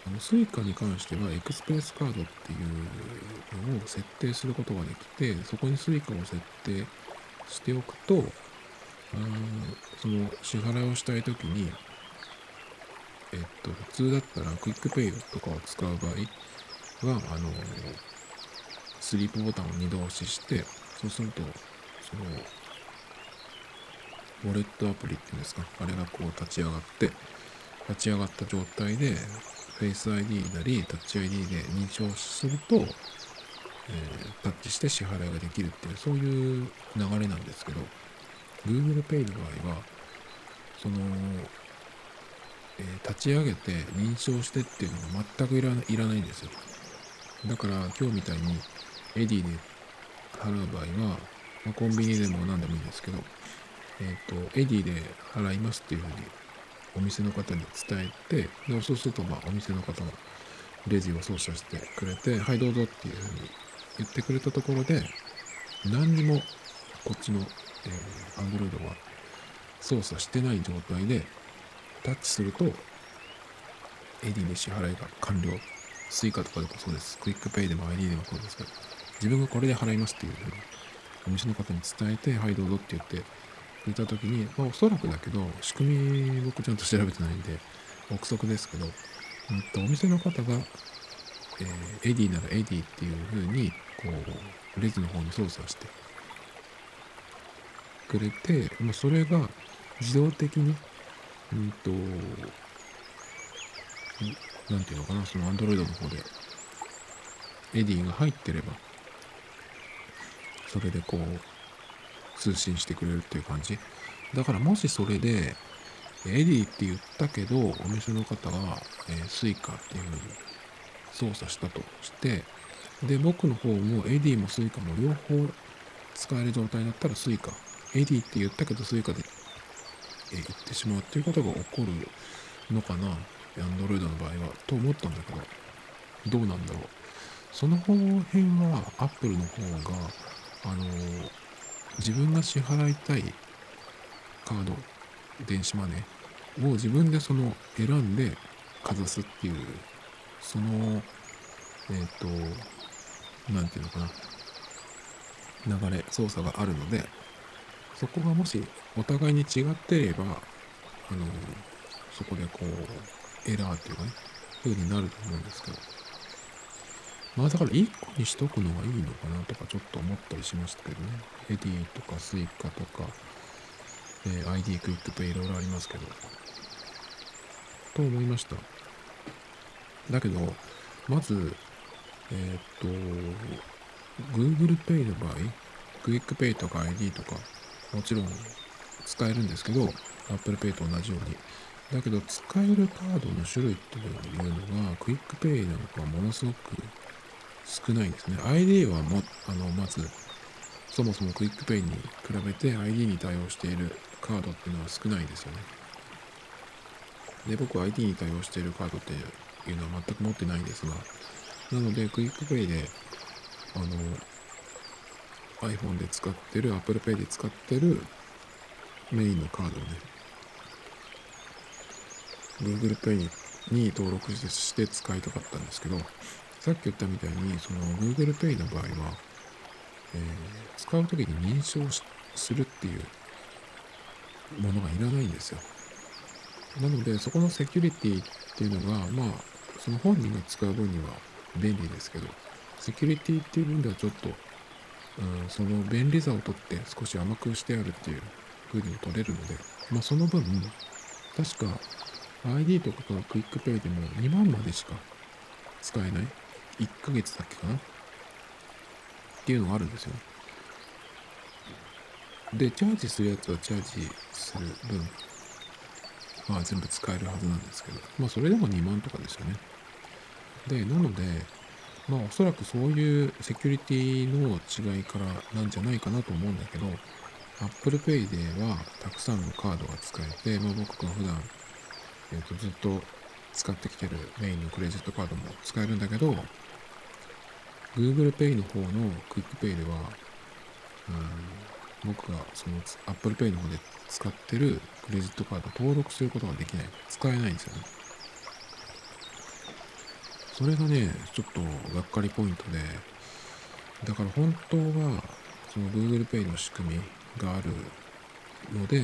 Speaker 1: あの Suica に関してはエクスプレスカードっていうのを設定することができて、そこに Suica を設定しておくと、あその支払いをしたいときに、えっと、普通だったら QUICPay とかを使う場合は、あの、スリープボタンを2度押しして、そうすると、その、ウォレットアプリっていうんですか、あれがこう立ち上がって、立ち上がった状態で、Face ID なり、タッチ ID で認証すると、えー、タッチして支払いができるっていう、そういう流れなんですけど、Google Pay の場合は、その、えー、立ち上げて認証してっていうのが全くいらいらないんですよ。だから今日みたいにエディで払う場合は、まあ、コンビニでも何でもいいんですけど、えっ、ー、と、 Edy で払いますっていうふうにお店の方に伝えて、でそうすると、まあ、お店の方がレジを操作してくれて、はい、どうぞっていうふうに言ってくれたところで、何にもこっちの、えー、Android は操作してない状態でタッチすると、 Edy で支払いが完了。Suica とかでもそうです。クイックペイでも ID でもそうですけど、自分がこれで払いますっていうふうにお店の方に伝えて、はい、どうぞって言って、いた時に、まあ、おそらくだけど、仕組み僕ちゃんと調べてないんで、憶測ですけど、うんと、お店の方が、えー、 Edy なら Edy っていう風に、こう、レジの方に操作してくれて、まあ、それが自動的に、うんと、なんていうのかな、その Android の方で、 Edy が入ってれば、それでこう、通信してくれるっていう感じ。だからもしそれで、 Edy って言ったけど、お店の方が、えー、 Suica っていう風に操作したとして、で、僕の方も Edy も Suica も両方使える状態だったら Suica。Edy って言ったけど Suica で、えー、言ってしまうっていうことが起こるのかな。Android の場合は。と思ったんだけど、どうなんだろう。その方辺は Apple の方が、あのー自分が支払いたいカード、電子マネーを自分でその選んでかざすっていう、その、えっ、ー、と、なんていうのかな、流れ操作があるのでそこがもしお互いに違ってればあのそこでこうエラーっていうかね風になると思うんですけど。まあだから1個にしとくのがいいのかなとかちょっと思ったりしましたけどね。 Edyとか Suicaとか、えー、ID QUICPay いろいろありますけど。と思いました。だけどまずえっ、と Google Pay の場合クイックペイとか ID とかもちろん使えるんですけど Apple Pay と同じように。だけど使えるカードの種類っていうのが QUICPayなんかものすごく少ないんですね。ID はもあのまずそもそもクイックペイに比べて ID に対応しているカードっていうのは少ないですよね。で僕は ID に対応しているカードっていうのは全く持ってないんですがなのでクイックペイであの iPhone で使ってる Apple Pay で使ってるメインのカードをね Google Pay に登録して使いたかったんですけどさっき言ったみたいにその Google Pay の場合は、えー、使う時に認証するっていうものがいらないんですよ。なのでそこのセキュリティっていうのがまあその本人が使う分には便利ですけどセキュリティっていう分ではちょっと、うん、その便利さをとって少し甘くしてあるっていう風にも取れるのでまあその分確か ID とかがクイックペイでも2万までしか使えない。?1 ヶ月だっけかな？っていうのがあるんですよ。で、チャージするやつはチャージする分、まあ全部使えるはずなんですけど、まあそれでも2万とかですよね。で、なので、まあおそらくそういうセキュリティの違いからなんじゃないかなと思うんだけど、Apple Pay ではたくさんのカードが使えて、まあ僕が普段えーと、ずっと使ってきてるメインのクレジットカードも使えるんだけど Google Pay の方のクイックペイでは、うん、僕がその Apple Pay の方で使ってるクレジットカード登録することができない。使えないんですよね。それがね、ちょっとがっかりポイントで、だから本当は、その Google Pay の仕組みがあるので、えっ、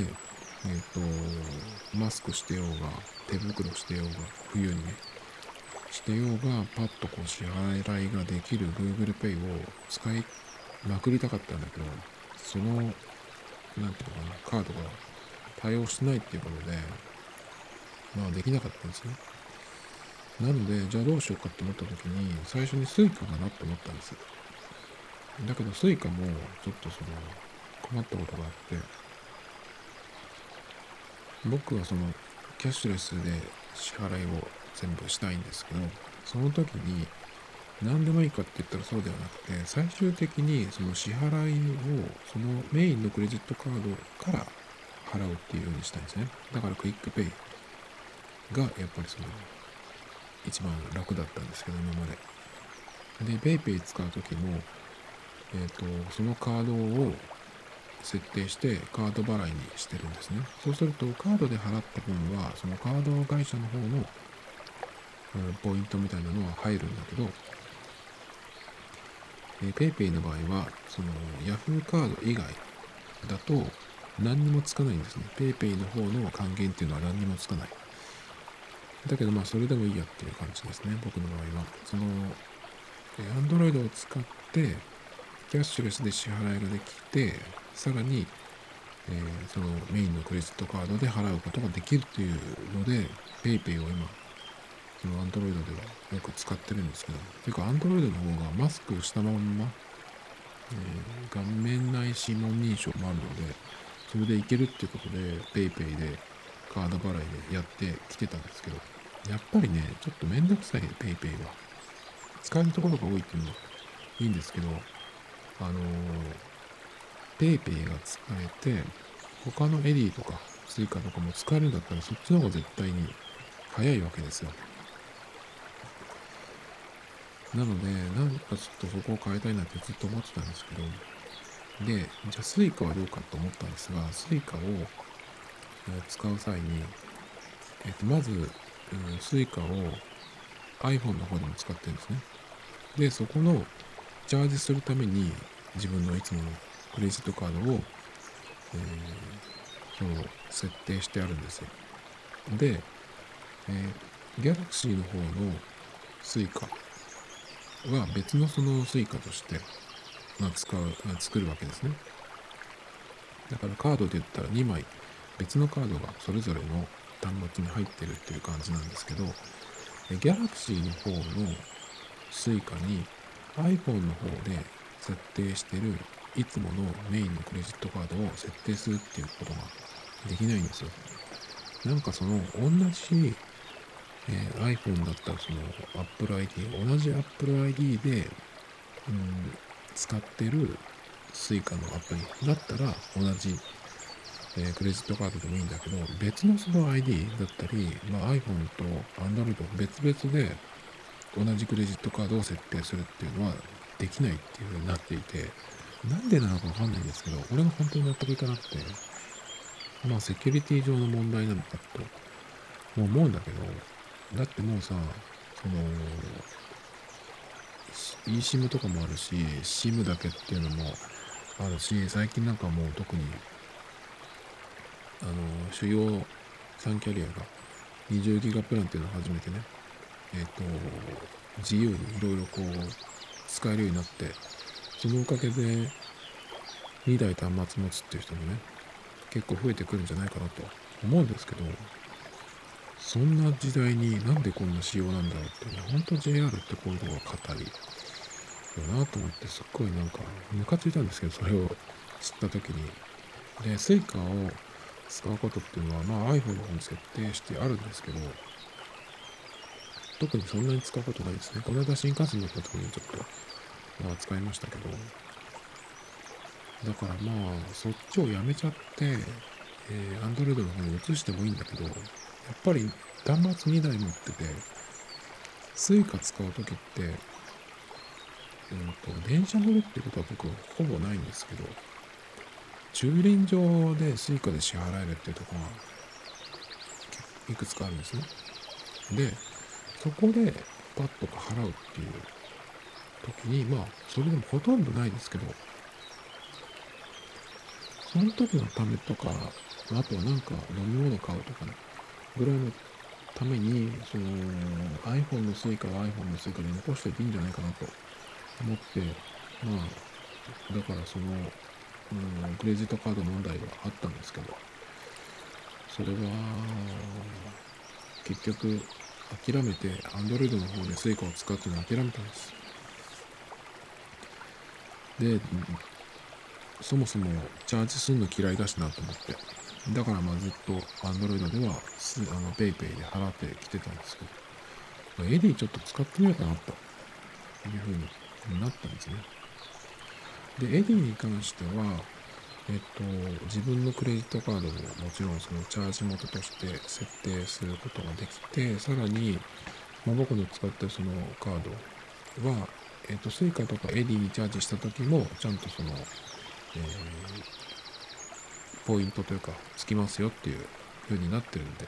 Speaker 1: ー、と、マスクしてようが、手袋してようが、冬にね、してようが、パッとこう支払いができる Google Pay を使いまくりたかったんだけど、その、なんていうのかな、カードが対応してないっていうことで、まあできなかったんですね。なので、じゃあどうしようかって思った時に、最初に Suica かなって思ったんです。だけど Suica もちょっとその困ったことがあって、僕はそのキャッシュレスで支払いを全部したいんですけどその時に何でもいいかって言ったらそうではなくて最終的にその支払いをそのメインのクレジットカードから払うっていうようにしたいんですねだからクイックペイがやっぱりその一番楽だったんですけど今までで PayPay 使う時もえっ、ー、とそのカードを設定してカード払いにしてるんですね。そうするとカードで払った分はそのカード会社の方の、ポイントみたいなのは入るんだけど、え、PayPay の場合はその Yahoo カード以外だと何にもつかないんですね。PayPay の方の還元っていうのは何にもつかない。だけどまあそれでもいいやっていう感じですね。僕の場合は。その、Android を使ってキャッシュレスで支払いができて、さらに、えー、そのメインのクレジットカードで払うことができるというので PayPay を今その Android ではよく使ってるんですけどていうか Android の方がマスクしたまんま、えー、顔面内指紋認証もあるのでそれでいけるっていうことで PayPay でカード払いでやってきてたんですけどやっぱりねちょっとめんどくさい PayPay は使えるところが多いっていうのはいいんですけどあのー PayPay が使えて、他のエディとか Suica とかも使えるんだったらそっちの方が絶対に早いわけですよ。なので、なんかちょっとそこを変えたいなってずっと思ってたんですけど、で、じゃあ Suica はどうかと思ったんですが、Suica を使う際に、えっと、まず、うん、Suica を iPhone の方でも使ってるんですね。で、そこのチャージするために自分のいつものクレジットカードを、えー、その設定してあるんですよ。で、えー、ギャラクシーの方の suica は別のその suica として、まあ、使う、作るわけですね。だからカードで言ったら2枚別のカードがそれぞれの端末に入ってるっていう感じなんですけど、Galaxy の方の Suica に iPhone の方で設定してるいつものメインのクレジットカードを設定するっていうことができないんですよ。なんかその同じ、え、iPhone だったらその Apple ID、同じ Apple ID で、うん、使ってる Suica のアプリだったら同じえー、クレジットカードでもいいんだけど、別のその ID だったり、まあ、iPhone と Android 別々で同じクレジットカードを設定するっていうのはできないっていう風になっていて、なんでなのかわかんないんですけど、俺が本当に納得いかなくて、まあセキュリティ上の問題なのかと思うんだけど、だってもうさ、その、eSIM とかもあるし、SIM だけっていうのもあるし、最近なんかもう特にあの主要3キャリアが20ギガプランっていうのを始めてね、えっ、ー、と、自由にいろいろこう使えるようになって、そのおかげで2台端末持つっていう人もね、結構増えてくるんじゃないかなと思うんですけど、そんな時代になんでこんな仕様なんだろうってね、本当 JR ってこういうとこが語り、だなと思ってすっごいなんかムカついたんですけど、それを知った時に。で、 Suicaを使うことっていうのは、まあ iPhone の方に設定してあるんですけど、特にそんなに使うことないですね。この間新幹線乗った時にちょっと、まあ使いましたけど、だからまあ、そっちをやめちゃって、えー、Android の方に移してもいいんだけど、やっぱり端末2台持ってて、Suica 使う時って、うんと、電車乗るってことは僕ほぼないんですけど、駐輪場で Suica で支払えるっていうところがいくつかあるんですね。で、そこでパッとか払うっていう時に、まあ、それでもほとんどないですけど、その時のためとか、あとはなんか飲み物買うとかね、ぐらいのために、その iPhone の Suica は iPhone の Suica で残しておいていいんじゃないかなと思って、まあ、だからそのうん、クレジットカード問題があったんですけど、それは、結局、諦めて、Android の方で Suica を使っての諦めたんです。で、そもそもチャージするの嫌いだしなと思って。だからまあずっと Android ではあの PayPay で払ってきてたんですけど、ま Edyちょっと使ってみようかなというふうになったんですね。で、 Edyに関しては、えっと、自分のクレジットカードももちろんそのチャージ元として設定することができて、さらに、まあ、僕の使ってるそのカードは、えっと、 Suicaとか Edyにチャージした時も、ちゃんとその、えー、ポイントというか、つきますよっていう風になってるんで、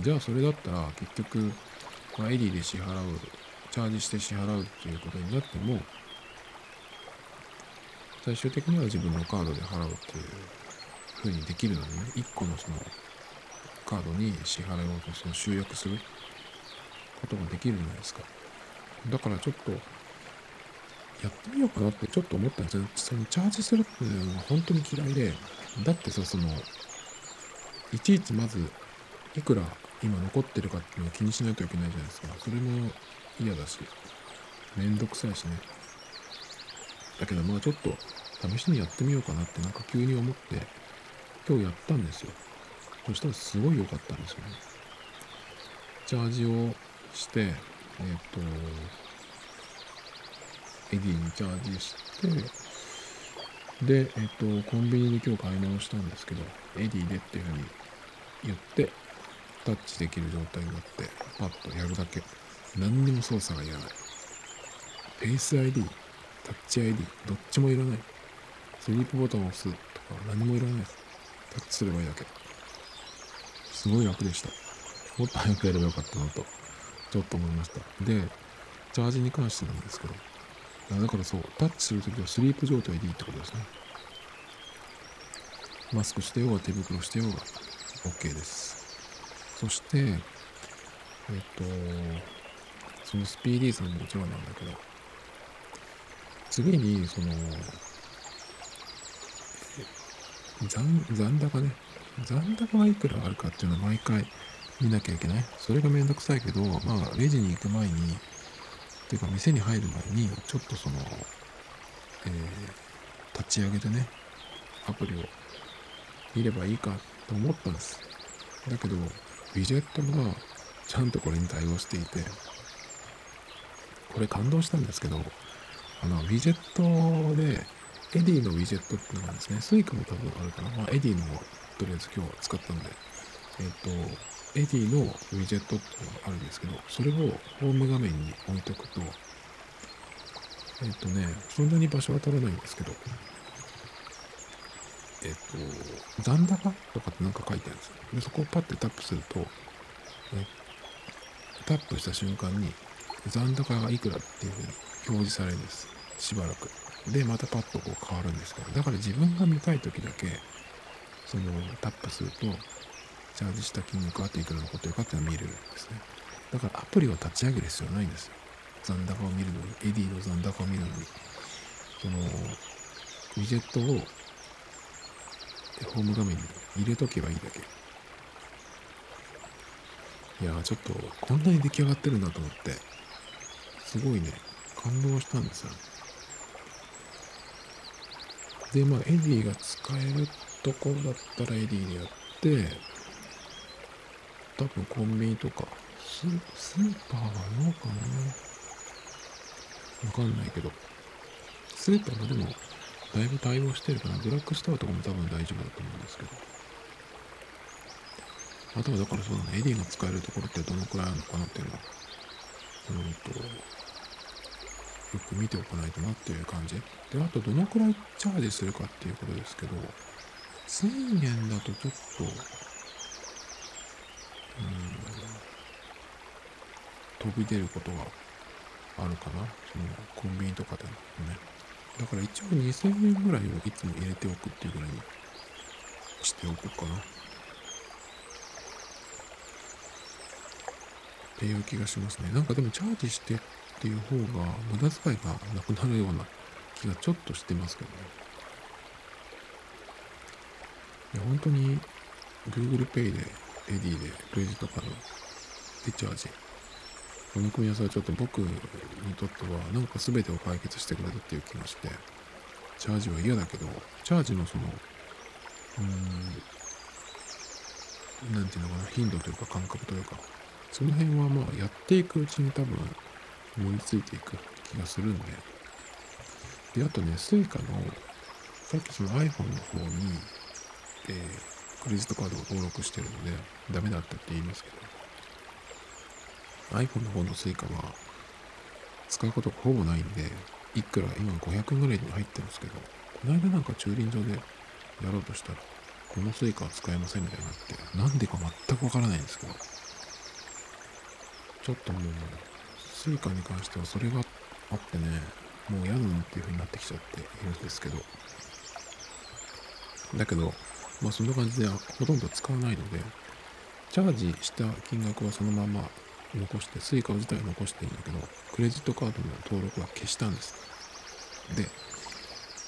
Speaker 1: じゃあそれだったら結局、まあ、 Edyで支払う、チャージして支払うっていうことになっても、最終的には自分のカードで払うっていう風にできるのでね、1個のそのカードに支払いをその集約することができるじゃないですか。だからちょっと、やってみようかなってちょっと思ったんですよ。そのチャージするっていうのは本当に嫌いで、だってさ、その、いちいちまず、いくら今残ってるかっていうのを気にしないといけないじゃないですか。それも嫌だし、めんどくさいしね。だけどまあちょっと試しにやってみようかなってなんか急に思って今日やったんですよ。そしたらすごい良かったんですよね。チャージをして、えっ、ー、と、 Edyにチャージして、で、えっ、と、コンビニで今日買い物したんですけど、 Edyでっていうふうに言って、タッチできる状態になって、パッとやるだけ。何にも操作がいらない。フェイス ID タッチ ID、どっちもいらない。スリープボタンを押すとか何もいらないです。タッチすればいいだけ。すごい楽でした。もっと早くやればよかったなと、ちょっと思いました。で、チャージに関してなんですけど、だからそう、タッチするときはスリープ状態でいいってことですね。マスクしてようが手袋してようが OK です。そして、えっと、そのスピーディーさんももちろんなんだけど、次に、その、残残高ね。残高がいくらあるかっていうのは毎回見なきゃいけない。それがめんどくさいけど、まあ、レジに行く前に、っていうか店に入る前に、ちょっとその、えー、立ち上げてね、アプリを見ればいいかと思ったんです。だけど、ウィジェットがちゃんとこれに対応していて、これ感動したんですけど、あの、ウィジェットで、 Edyのウィジェットっていうのがですね、 Suicaも多分あるかな。まあ、 Edyのとりあえず今日は使ったんで、えっ、ー、と、 Edyのウィジェットっていうのがあるんですけど、それをホーム画面に置いとくと、えっ、とね、そんなに場所は取らないんですけど、えっ、と、残高とかってなんか書いてあるんですよ。で、そこをパッてタップすると、えタップした瞬間に残高がいくらっていうふうに表示されるんです。しばらく。で、またパッとこう変わるんですけど、だから自分が見たい時だけ、そのタップすると、チャージした金額あといくら残ってるかっていうのが見れるんですね。だからアプリを立ち上げる必要ないんですよ。残高を見るのに、エディの残高を見るのに、その、ウィジェットをホーム画面に入れとけばいいだけ。いやちょっとこんなに出来上がってるんだと思って、すごいね、感動したんですよ。で、まあ、 Edyが使えるところだったら Edyでやって、多分コンビニとか、ススーパーはどうかな？わかんないけど、スーパーもでも、だいぶ対応してるかな？ドラッグストアとかも多分大丈夫だと思うんですけど。あとはだからそうだね、 Edyが使えるところってどのくらいあるのかなっていうのは、うんと、よく見ておかないとなっていう感じ。で、あとどのくらいチャージするかっていうことですけど、1000円だとちょっと飛び出ることがあるかな。そのコンビニとかでもね。だから一応2000円ぐらいをいつも入れておくっていうぐらいにしておこうかな。っていう気がしますね。なんかでもチャージしてっていう方が無駄遣いがなくなるような気がちょっとしてますけどね。いや本当に Google Pay でエディでクレジットカードでチャージこの組み合わせはちょっと僕にとってはなんか全てを解決してくれたっていう気がしてチャージは嫌だけどチャージのそのうーん何て言うのかな頻度というか感覚というかその辺はまあやっていくうちに多分思いついていく気がするんで。であとね Suica のさっきその iPhone の方に、えークレジットカードを登録してるので、ダメだったって言いますけど、iPhone の方の Suica は、使うことがほぼないんで、いくら今500円ぐらいに入ってるんですけど、この間なんか駐輪場でやろうとしたら、この Suica は使えませんみたいになって、なんでか全くわからないんですけど、ちょっともう、Suica に関してはそれがあってね、もう嫌だなっていう風になってきちゃっているんですけど、だけど、まあそんな感じでほとんど使わないので、チャージした金額はそのまま残して、 Suica自体は残していいんだけど、クレジットカードの登録は消したんです。で、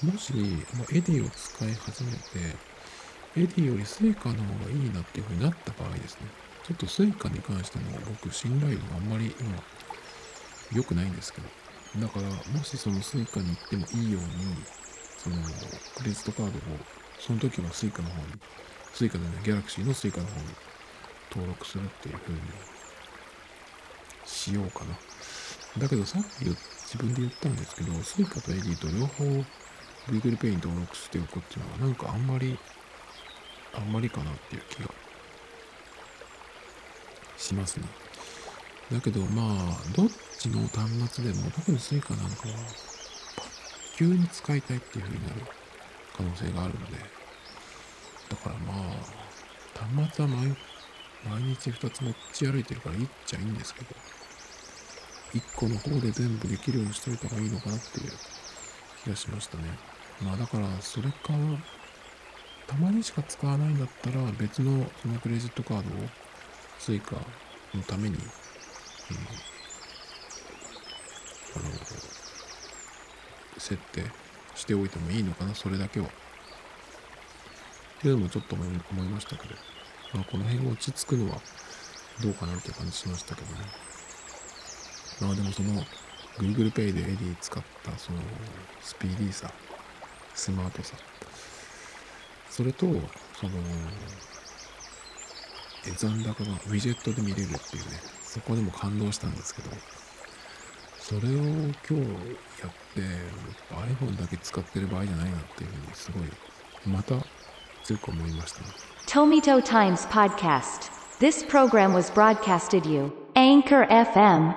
Speaker 1: もし、まあ、エディを使い始めて、エディよりスイカの方がいいなっていう風になった場合ですね、ちょっとスイカに関しても僕信頼度があんまり今良くないんですけど、だからもしそのスイカに行ってもいいように、そのクレジットカードをその時は Suica の方に、Suica でね、ギャラクシーの Suica の方に登録するっていう風にしようかな。だけどさっき自分で言ったんですけど、Suica と AD と両方 Google Pay に登録しておくっていうのはなんかあんまり、あんまりかなっていう気がしますね。だけどまあ、どっちの端末でも、特に Suica なんかは、急に使いたいっていう風になる可能性があるので、だからまあ、端末は毎毎日2つ持ち歩いてるからいいっちゃいいんですけど、1個の方で全部できるようにしといた方がいいのかなっていう気がしましたね。まあだからそれかたまにしか使わないんだったら別のそのクレジットカードを Suica のために、うん、あの設定しておいてもいいのかなそれだけは。っていうのもちょっと思いましたけど、まあ、この辺落ち着くのはどうかなっていう感じしましたけどね。まあでもその Google Pay でエディ使ったそのスピーディーさスマートさ。それとその残高がウィジェットで見れるっていうね。そこでも感動したんですけど。それを今日やって iPhone だけ使ってる場合じゃないなっていうふうにすごいまた強く思いました、ね、
Speaker 2: トミトタイムズ・ポッドキャスト This program was broadcasted you. Anchor FM